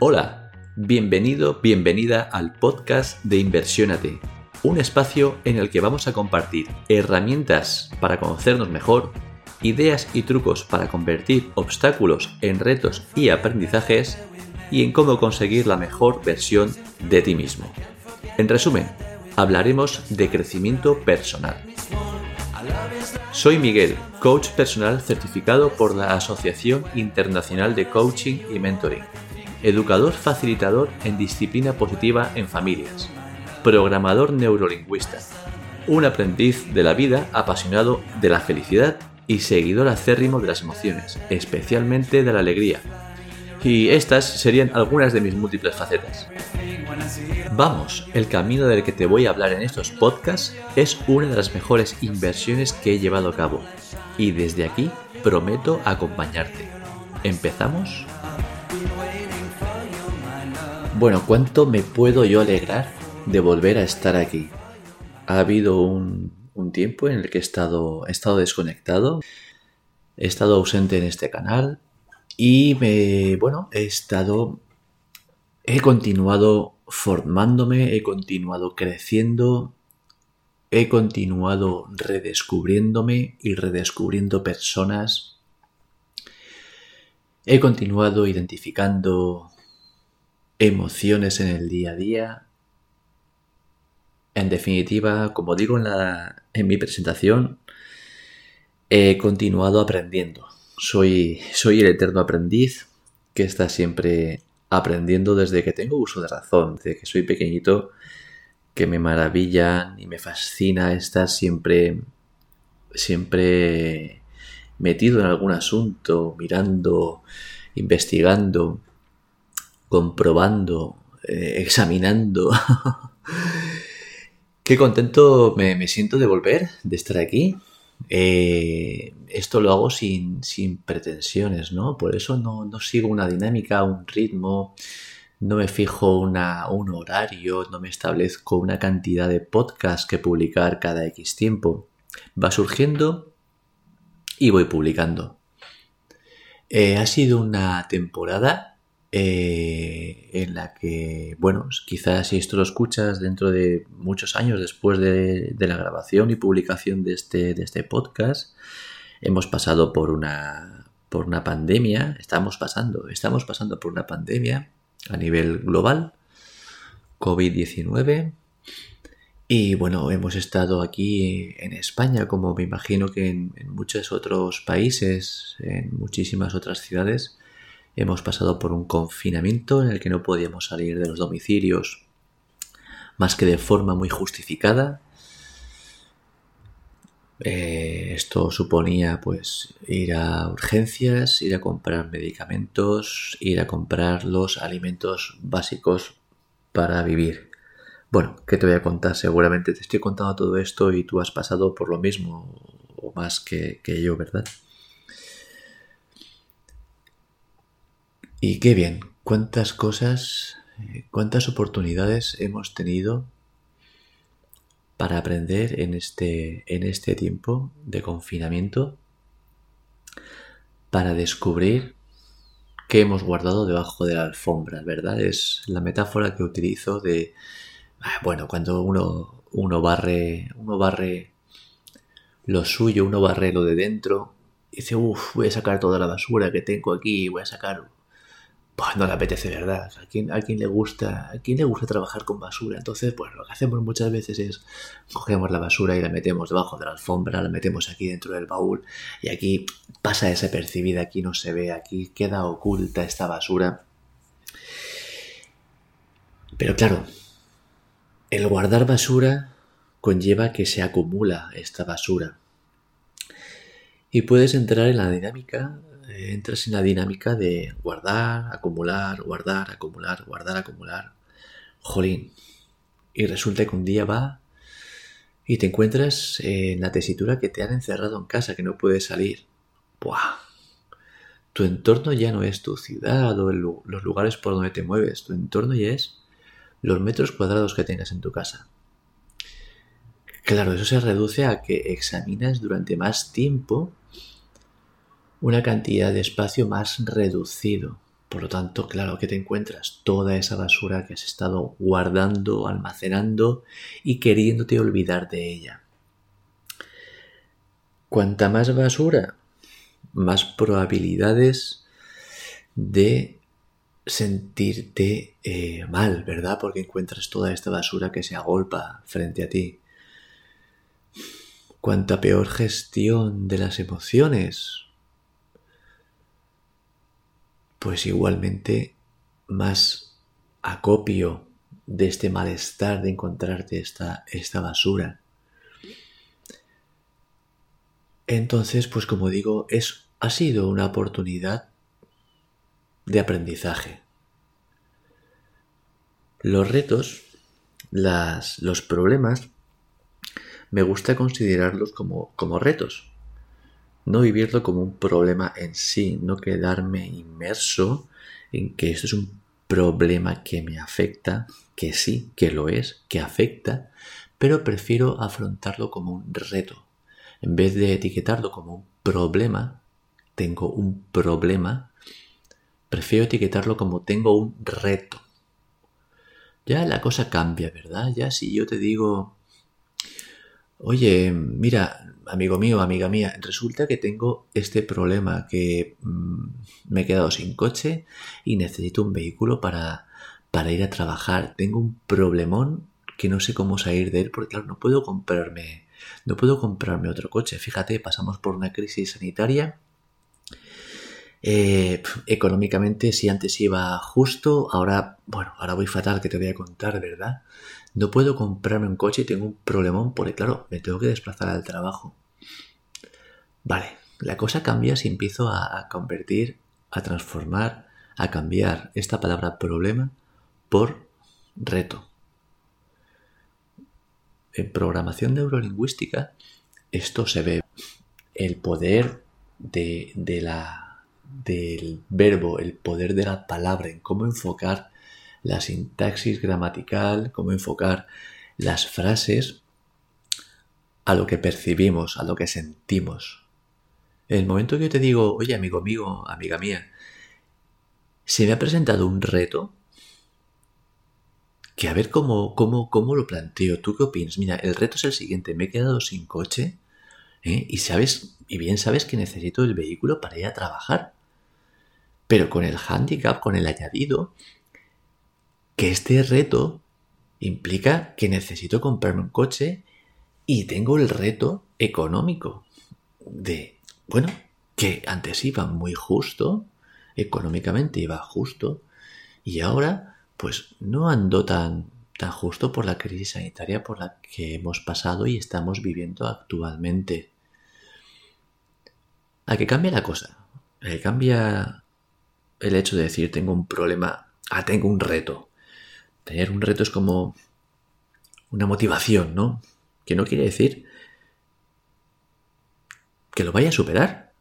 Hola, bienvenido, bienvenida al podcast de Inversiónate, un espacio en el que vamos a compartir herramientas para conocernos mejor, ideas y trucos para convertir obstáculos en retos y aprendizajes y en cómo conseguir la mejor versión de ti mismo. En resumen, hablaremos de crecimiento personal. Soy Miguel, coach personal certificado por la Asociación Internacional de Coaching y Mentoring educador facilitador en disciplina positiva en familias, programador neurolingüista, un aprendiz de la vida apasionado de la felicidad y seguidor acérrimo de las emociones, especialmente de la alegría. Y estas serían algunas de mis múltiples facetas. Vamos, el camino del que te voy a hablar en estos podcasts es una de las mejores inversiones que he llevado a cabo. Y desde aquí prometo acompañarte. ¿Empezamos? Bueno, ¿cuánto me puedo yo alegrar de volver a estar aquí? Ha habido un, tiempo en el que he estado, he estado desconectado, he estado ausente en este canal y me, bueno, he estado, he continuado formándome, he continuado creciendo, he continuado redescubriéndome y redescubriendo personas, he continuado identificando emociones en el día a día. En definitiva, como digo en, la, en mi presentación, he continuado aprendiendo. Soy, soy el eterno aprendiz que está siempre aprendiendo desde que tengo uso de razón, desde que soy pequeñito, que me maravilla y me fascina estar siempre, siempre metido en algún asunto, mirando, investigando comprobando, eh, examinando. Qué contento me, siento de volver, de estar aquí. Eh, esto lo hago sin, pretensiones, ¿no? Por eso no, sigo una dinámica, un ritmo, no me fijo una, un horario, no me establezco una cantidad de podcasts que publicar cada X tiempo. Va surgiendo y voy publicando. Eh, ha sido una temporada eh, en la que, bueno, quizás si esto lo escuchas dentro de muchos años después de, la grabación y publicación de este, de este podcast, hemos pasado por una, por una pandemia, estamos pasando, estamos pasando por una pandemia a nivel global, COVID-19, y bueno, hemos estado aquí en España, como me imagino que en muchos otros países, en muchísimas otras ciudades, Hemos pasado por un confinamiento en el que no podíamos salir de los domicilios más que de forma muy justificada. Eh, esto suponía pues ir a urgencias, ir a comprar medicamentos, ir a comprar los alimentos básicos para vivir. Bueno, ¿qué te voy a contar? Seguramente te estoy contando todo esto y tú has pasado por lo mismo o más que, que yo, ¿verdad? Y qué bien, cuántas cosas, eh, cuántas oportunidades hemos tenido para aprender en este, en este tiempo de confinamiento, para descubrir qué hemos guardado debajo de la alfombra, ¿verdad? Es la metáfora que utilizo de, ah, bueno, cuando uno, uno barre, uno barre lo suyo, uno barre lo de dentro, y dice, uff, voy a sacar toda la basura que tengo aquí, voy a sacar pues no le apetece, ¿verdad? ¿A quién, a quién le gusta, a quién le gusta trabajar con basura? Entonces, pues lo que hacemos muchas veces es cogemos la basura y la metemos debajo de la alfombra, la metemos aquí dentro del baúl y aquí pasa desapercibida, aquí no se ve, aquí queda oculta esta basura. Pero claro, el guardar basura conlleva que se acumula esta basura. Y puedes entrar en la dinámica entras en la dinámica de guardar, acumular, guardar, acumular, guardar, acumular. Jolín. Y resulta que un día va y te encuentras en la tesitura que te han encerrado en casa, que no puedes salir. ¡Buah! Tu entorno ya no es tu ciudad o los lugares por donde te mueves. Tu entorno ya es los metros cuadrados que tengas en tu casa. Claro, eso se reduce a que examinas durante más tiempo una cantidad de espacio más reducido. Por lo tanto, claro que te encuentras toda esa basura que has estado guardando, almacenando y queriéndote olvidar de ella. Cuanta más basura, más probabilidades de sentirte eh, mal, ¿verdad? Porque encuentras toda esta basura que se agolpa frente a ti. Cuanta peor gestión de las emociones, pues igualmente más acopio de este malestar de encontrarte esta, esta basura. Entonces, pues como digo, es, ha sido una oportunidad de aprendizaje. Los retos, las, los problemas, me gusta considerarlos como, como retos. No vivirlo como un problema en sí, no quedarme inmerso en que esto es un problema que me afecta, que sí, que lo es, que afecta, pero prefiero afrontarlo como un reto. En vez de etiquetarlo como un problema, tengo un problema, prefiero etiquetarlo como tengo un reto. Ya la cosa cambia, ¿verdad? Ya si yo te digo, oye, mira, amigo mío, amiga mía, resulta que tengo este problema, que mm, me he quedado sin coche y necesito un vehículo para, para ir a trabajar. Tengo un problemón que no sé cómo salir de él porque claro, no puedo comprarme, no puedo comprarme otro coche. Fíjate, pasamos por una crisis sanitaria. Eh, económicamente, si antes iba justo, ahora, bueno, ahora voy fatal que te voy a contar, ¿verdad? No puedo comprarme un coche tengo un problemón porque, claro, me tengo que desplazar al trabajo. Vale, la cosa cambia si empiezo a, convertir, a transformar, a cambiar esta palabra problema por reto. En programación neurolingüística esto se ve. El poder de, de la, del verbo, el poder de la palabra, en cómo enfocar la sintaxis gramatical, cómo enfocar las frases a lo que percibimos, a lo que sentimos. En el momento que yo te digo, oye amigo mío, amiga mía, se me ha presentado un reto que a ver cómo, cómo, cómo lo planteo. ¿Tú qué opinas? Mira, el reto es el siguiente, me he quedado sin coche ¿eh? y sabes, y bien sabes que necesito el vehículo para ir a trabajar. Pero con el handicap, con el añadido, que este reto implica que necesito comprarme un coche y tengo el reto económico de, bueno, que antes iba muy justo, económicamente iba justo, y ahora pues no ando tan, tan justo por la crisis sanitaria por la que hemos pasado y estamos viviendo actualmente. ¿A qué cambia la cosa? ¿A qué cambia el hecho de decir tengo un problema? Ah, tengo un reto. Tener un reto es como una motivación, ¿no? Que no quiere decir que lo vaya a superar.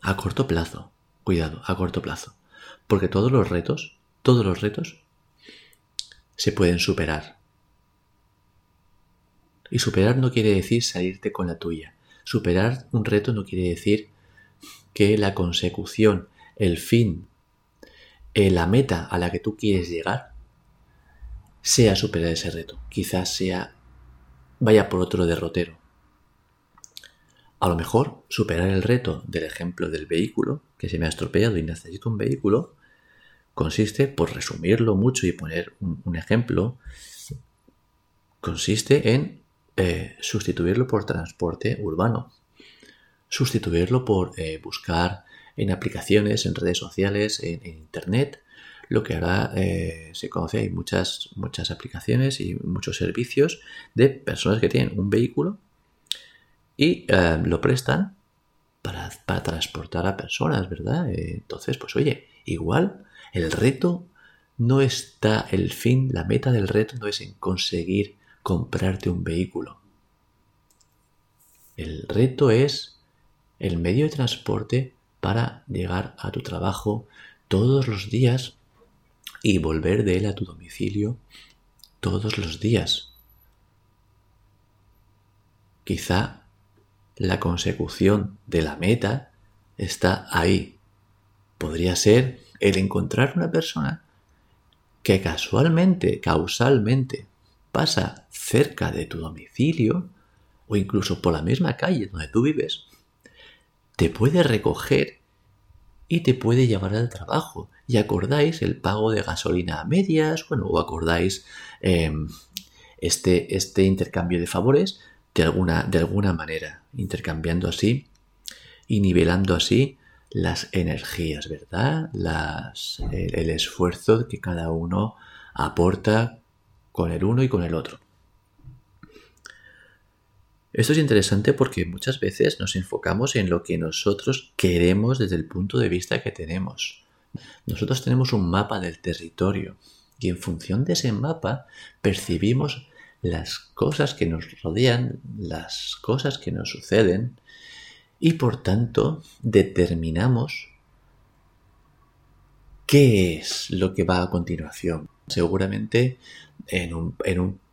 A corto plazo. Cuidado, a corto plazo. Porque todos los retos, todos los retos se pueden superar. Y superar no quiere decir salirte con la tuya. Superar un reto no quiere decir que la consecución, el fin, eh, la meta a la que tú quieres llegar sea superar ese reto. Quizás sea vaya por otro derrotero. A lo mejor superar el reto del ejemplo del vehículo, que se me ha estropeado y necesito un vehículo, consiste, por resumirlo mucho y poner un, ejemplo, consiste en eh, sustituirlo por transporte urbano, sustituirlo por eh, buscar en aplicaciones, en redes sociales, en Internet, lo que ahora eh, se conoce, hay muchas, muchas aplicaciones y muchos servicios de personas que tienen un vehículo y eh, lo prestan para, transportar a personas, ¿verdad? Eh, entonces, pues oye, igual el reto no está, el fin, la meta del reto no es en conseguir comprarte un vehículo. El reto es el medio de transporte para llegar a tu trabajo todos los días y volver de él a tu domicilio todos los días. Quizá la consecución de la meta está ahí. Podría ser el encontrar una persona que casualmente, causalmente, pasa cerca de tu domicilio o incluso por la misma calle donde tú vives, te puede recoger y te puede llevar al trabajo. Y acordáis el pago de gasolina a medias, bueno, o acordáis em, este, este intercambio de favores de alguna, de alguna manera, intercambiando así y nivelando así las energías, ¿verdad? El, esfuerzo que cada uno aporta con el uno y con el otro. Esto es interesante porque muchas veces nos enfocamos en lo que nosotros queremos desde el punto de vista que tenemos. Nosotros tenemos un mapa del territorio y en función de ese mapa percibimos las cosas que nos rodean, las cosas que nos suceden y por tanto determinamos qué es lo que va a continuación. Seguramente en un,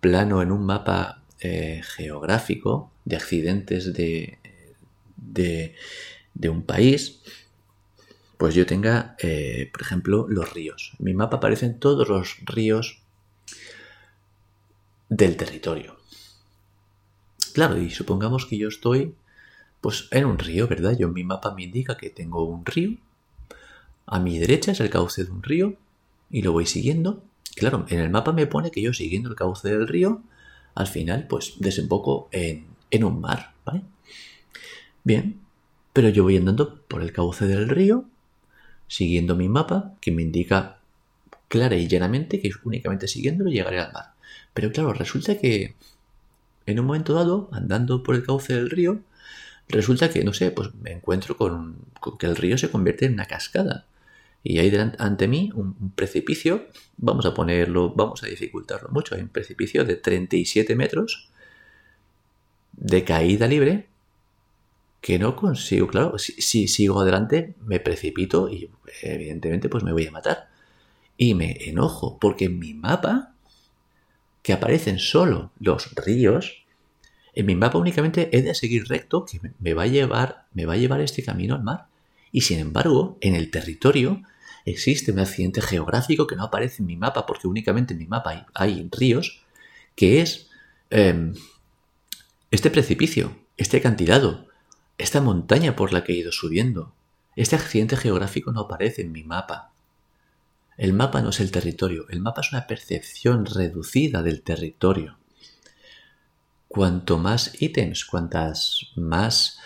plano, en un mapa eh, geográfico de accidentes de, de, un país, pues yo tenga, eh, por ejemplo, los ríos. En mi mapa aparecen todos los ríos del territorio. Claro, y supongamos que yo estoy pues en un río, ¿verdad? Yo en mi mapa me indica que tengo un río. A mi derecha es el cauce de un río y lo voy siguiendo. Claro, en el mapa me pone que yo siguiendo el cauce del río, al final pues desemboco en, en un mar, ¿vale? Bien, pero yo voy andando por el cauce del río, siguiendo mi mapa, que me indica clara y llanamente que únicamente siguiéndolo llegaré al mar. Pero claro, resulta que en un momento dado, andando por el cauce del río, resulta que, no sé, pues me encuentro con, que el río se convierte en una cascada. Y hay ante mí un, precipicio, vamos a ponerlo, vamos a dificultarlo mucho, hay un precipicio de 37 metros de caída libre que no consigo, claro, si, si, sigo adelante me precipito y evidentemente pues me voy a matar. Y me enojo porque en mi mapa que aparecen solo los ríos, en mi mapa únicamente he de seguir recto que me va a llevar, me va a llevar este camino al mar. Y sin embargo, en el territorio existe un accidente geográfico que no aparece en mi mapa, porque únicamente en mi mapa hay, ríos, que es em, este precipicio, este acantilado, esta montaña por la que he ido subiendo. Este accidente geográfico no aparece en mi mapa. El mapa no es el territorio, el mapa es una percepción reducida del territorio. Cuanto más ítems, cuantas más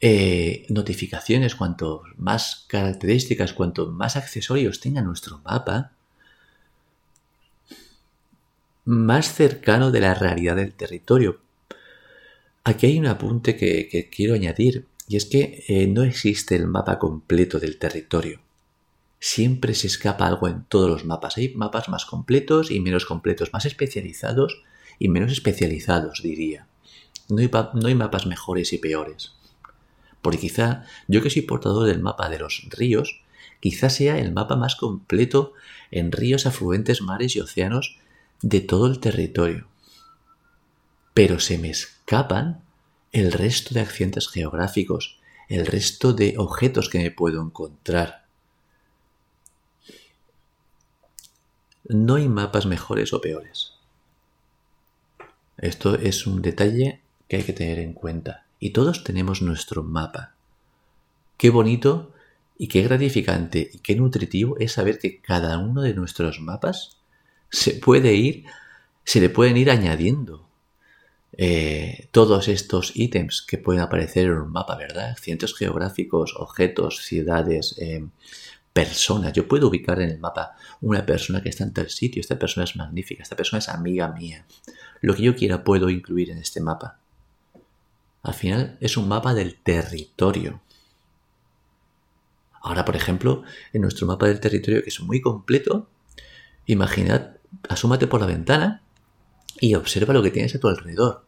eh, notificaciones, cuanto más características, cuanto más accesorios tenga nuestro mapa, más cercano de la realidad del territorio. Aquí hay un apunte que, quiero añadir, y es que eh, no existe el mapa completo del territorio siempre se escapa algo en todos los mapas. Hay mapas más completos y menos completos, más especializados y menos especializados, diría. No hay, mapas mejores y peores. Porque quizá yo que soy portador del mapa de los ríos, quizá sea el mapa más completo en ríos, afluentes, mares y océanos de todo el territorio. Pero se me escapan el resto de accidentes geográficos, el resto de objetos que me puedo encontrar. No hay mapas mejores o peores. Esto es un detalle que hay que tener en cuenta. Y todos tenemos nuestro mapa. Qué bonito y qué gratificante y qué nutritivo es saber que cada uno de nuestros mapas se puede ir, se le pueden ir añadiendo eh, todos estos ítems que pueden aparecer en un mapa, ¿verdad? Cientos geográficos, objetos, ciudades, eh, personas. Yo puedo ubicar en el mapa una persona que está en tal sitio, esta persona es magnífica, esta persona es amiga mía. Lo que yo quiera puedo incluir en este mapa. Al final es un mapa del territorio. Ahora, por ejemplo, en nuestro mapa del territorio, que es muy completo, imaginad, asúmate por la ventana y observa lo que tienes a tu alrededor.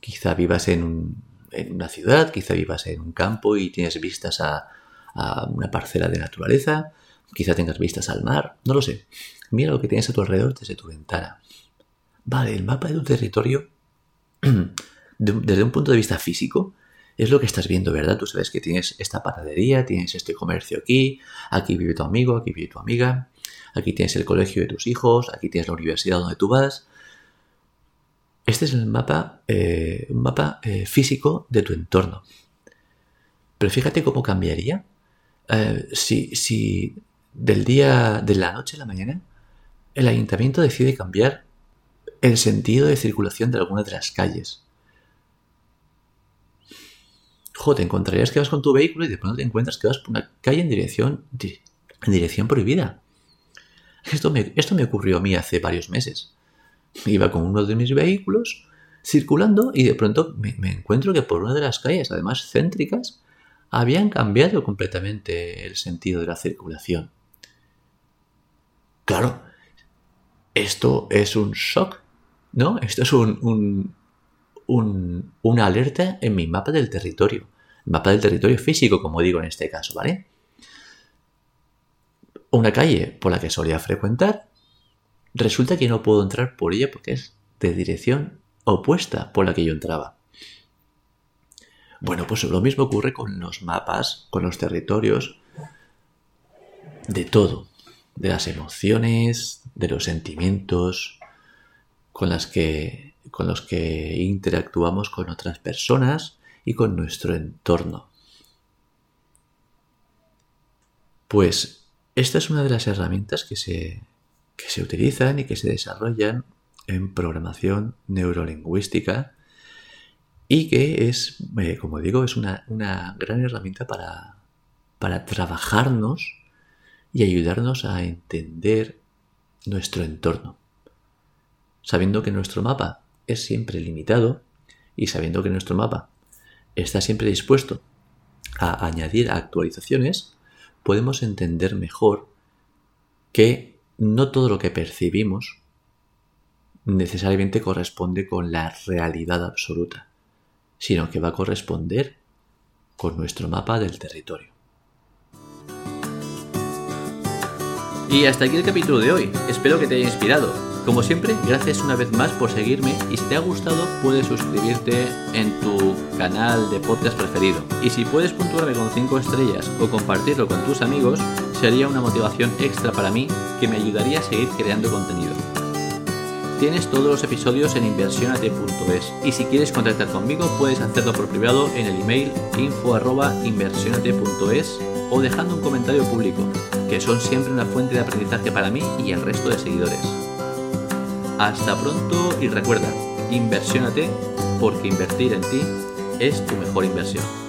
Quizá vivas en, en una ciudad, quizá vivas en un campo y tienes vistas a, a una parcela de naturaleza, quizá tengas vistas al mar, no lo sé. Mira lo que tienes a tu alrededor desde tu ventana. Vale, el mapa de tu territorio, desde un punto de vista físico, es lo que estás viendo, ¿verdad? Tú sabes que tienes esta panadería, tienes este comercio aquí, aquí vive tu amigo, aquí vive tu amiga, aquí tienes el colegio de tus hijos, aquí tienes la universidad donde tú vas. Este es el mapa, eh, un mapa eh, físico de tu entorno. Pero fíjate cómo cambiaría eh, si, si del día, de la noche a la mañana, el ayuntamiento decide cambiar el sentido de circulación de alguna de las calles. Jo, te encontrarías que vas con tu vehículo y de pronto te encuentras que vas por una calle en dirección, prohibida. Esto me ocurrió a mí hace varios meses. Iba con uno de mis vehículos circulando y de pronto me, encuentro que por una de las calles, además céntricas, habían cambiado completamente el sentido de la circulación. Claro, esto es un shock, ¿no? Esto es un, una alerta en mi mapa del territorio. Mapa del territorio físico, como digo en este caso, ¿vale? Una calle por la que solía frecuentar, resulta que no puedo entrar por ella porque es de dirección opuesta por la que yo entraba. Bueno, pues lo mismo ocurre con los mapas, con los territorios, de todo, de las emociones, de los sentimientos con, las que, con los que interactuamos con otras personas y con nuestro entorno. Pues esta es una de las herramientas que se, que se utilizan y que se desarrollan en programación neurolingüística y que es, eh, como digo, es una, gran herramienta para, para trabajarnos y ayudarnos a entender nuestro entorno. Sabiendo que nuestro mapa es siempre limitado y sabiendo que nuestro mapa está siempre dispuesto a añadir actualizaciones, podemos entender mejor que no todo lo que percibimos necesariamente corresponde con la realidad absoluta sino que va a corresponder con nuestro mapa del territorio. Y hasta aquí el capítulo de hoy. Espero que te haya inspirado. Como siempre, gracias una vez más por seguirme y si te ha gustado puedes suscribirte en tu canal de podcast preferido. Y si puedes puntuarme con 5 estrellas o compartirlo con tus amigos, sería una motivación extra para mí que me ayudaría a seguir creando contenido. Tienes todos los episodios en inversionate.es y si quieres contactar conmigo puedes hacerlo por privado en el email info@inversionate.es o dejando un comentario público, que son siempre una fuente de aprendizaje para mí y el resto de seguidores. Hasta pronto y recuerda, inversionate porque invertir en ti es tu mejor inversión.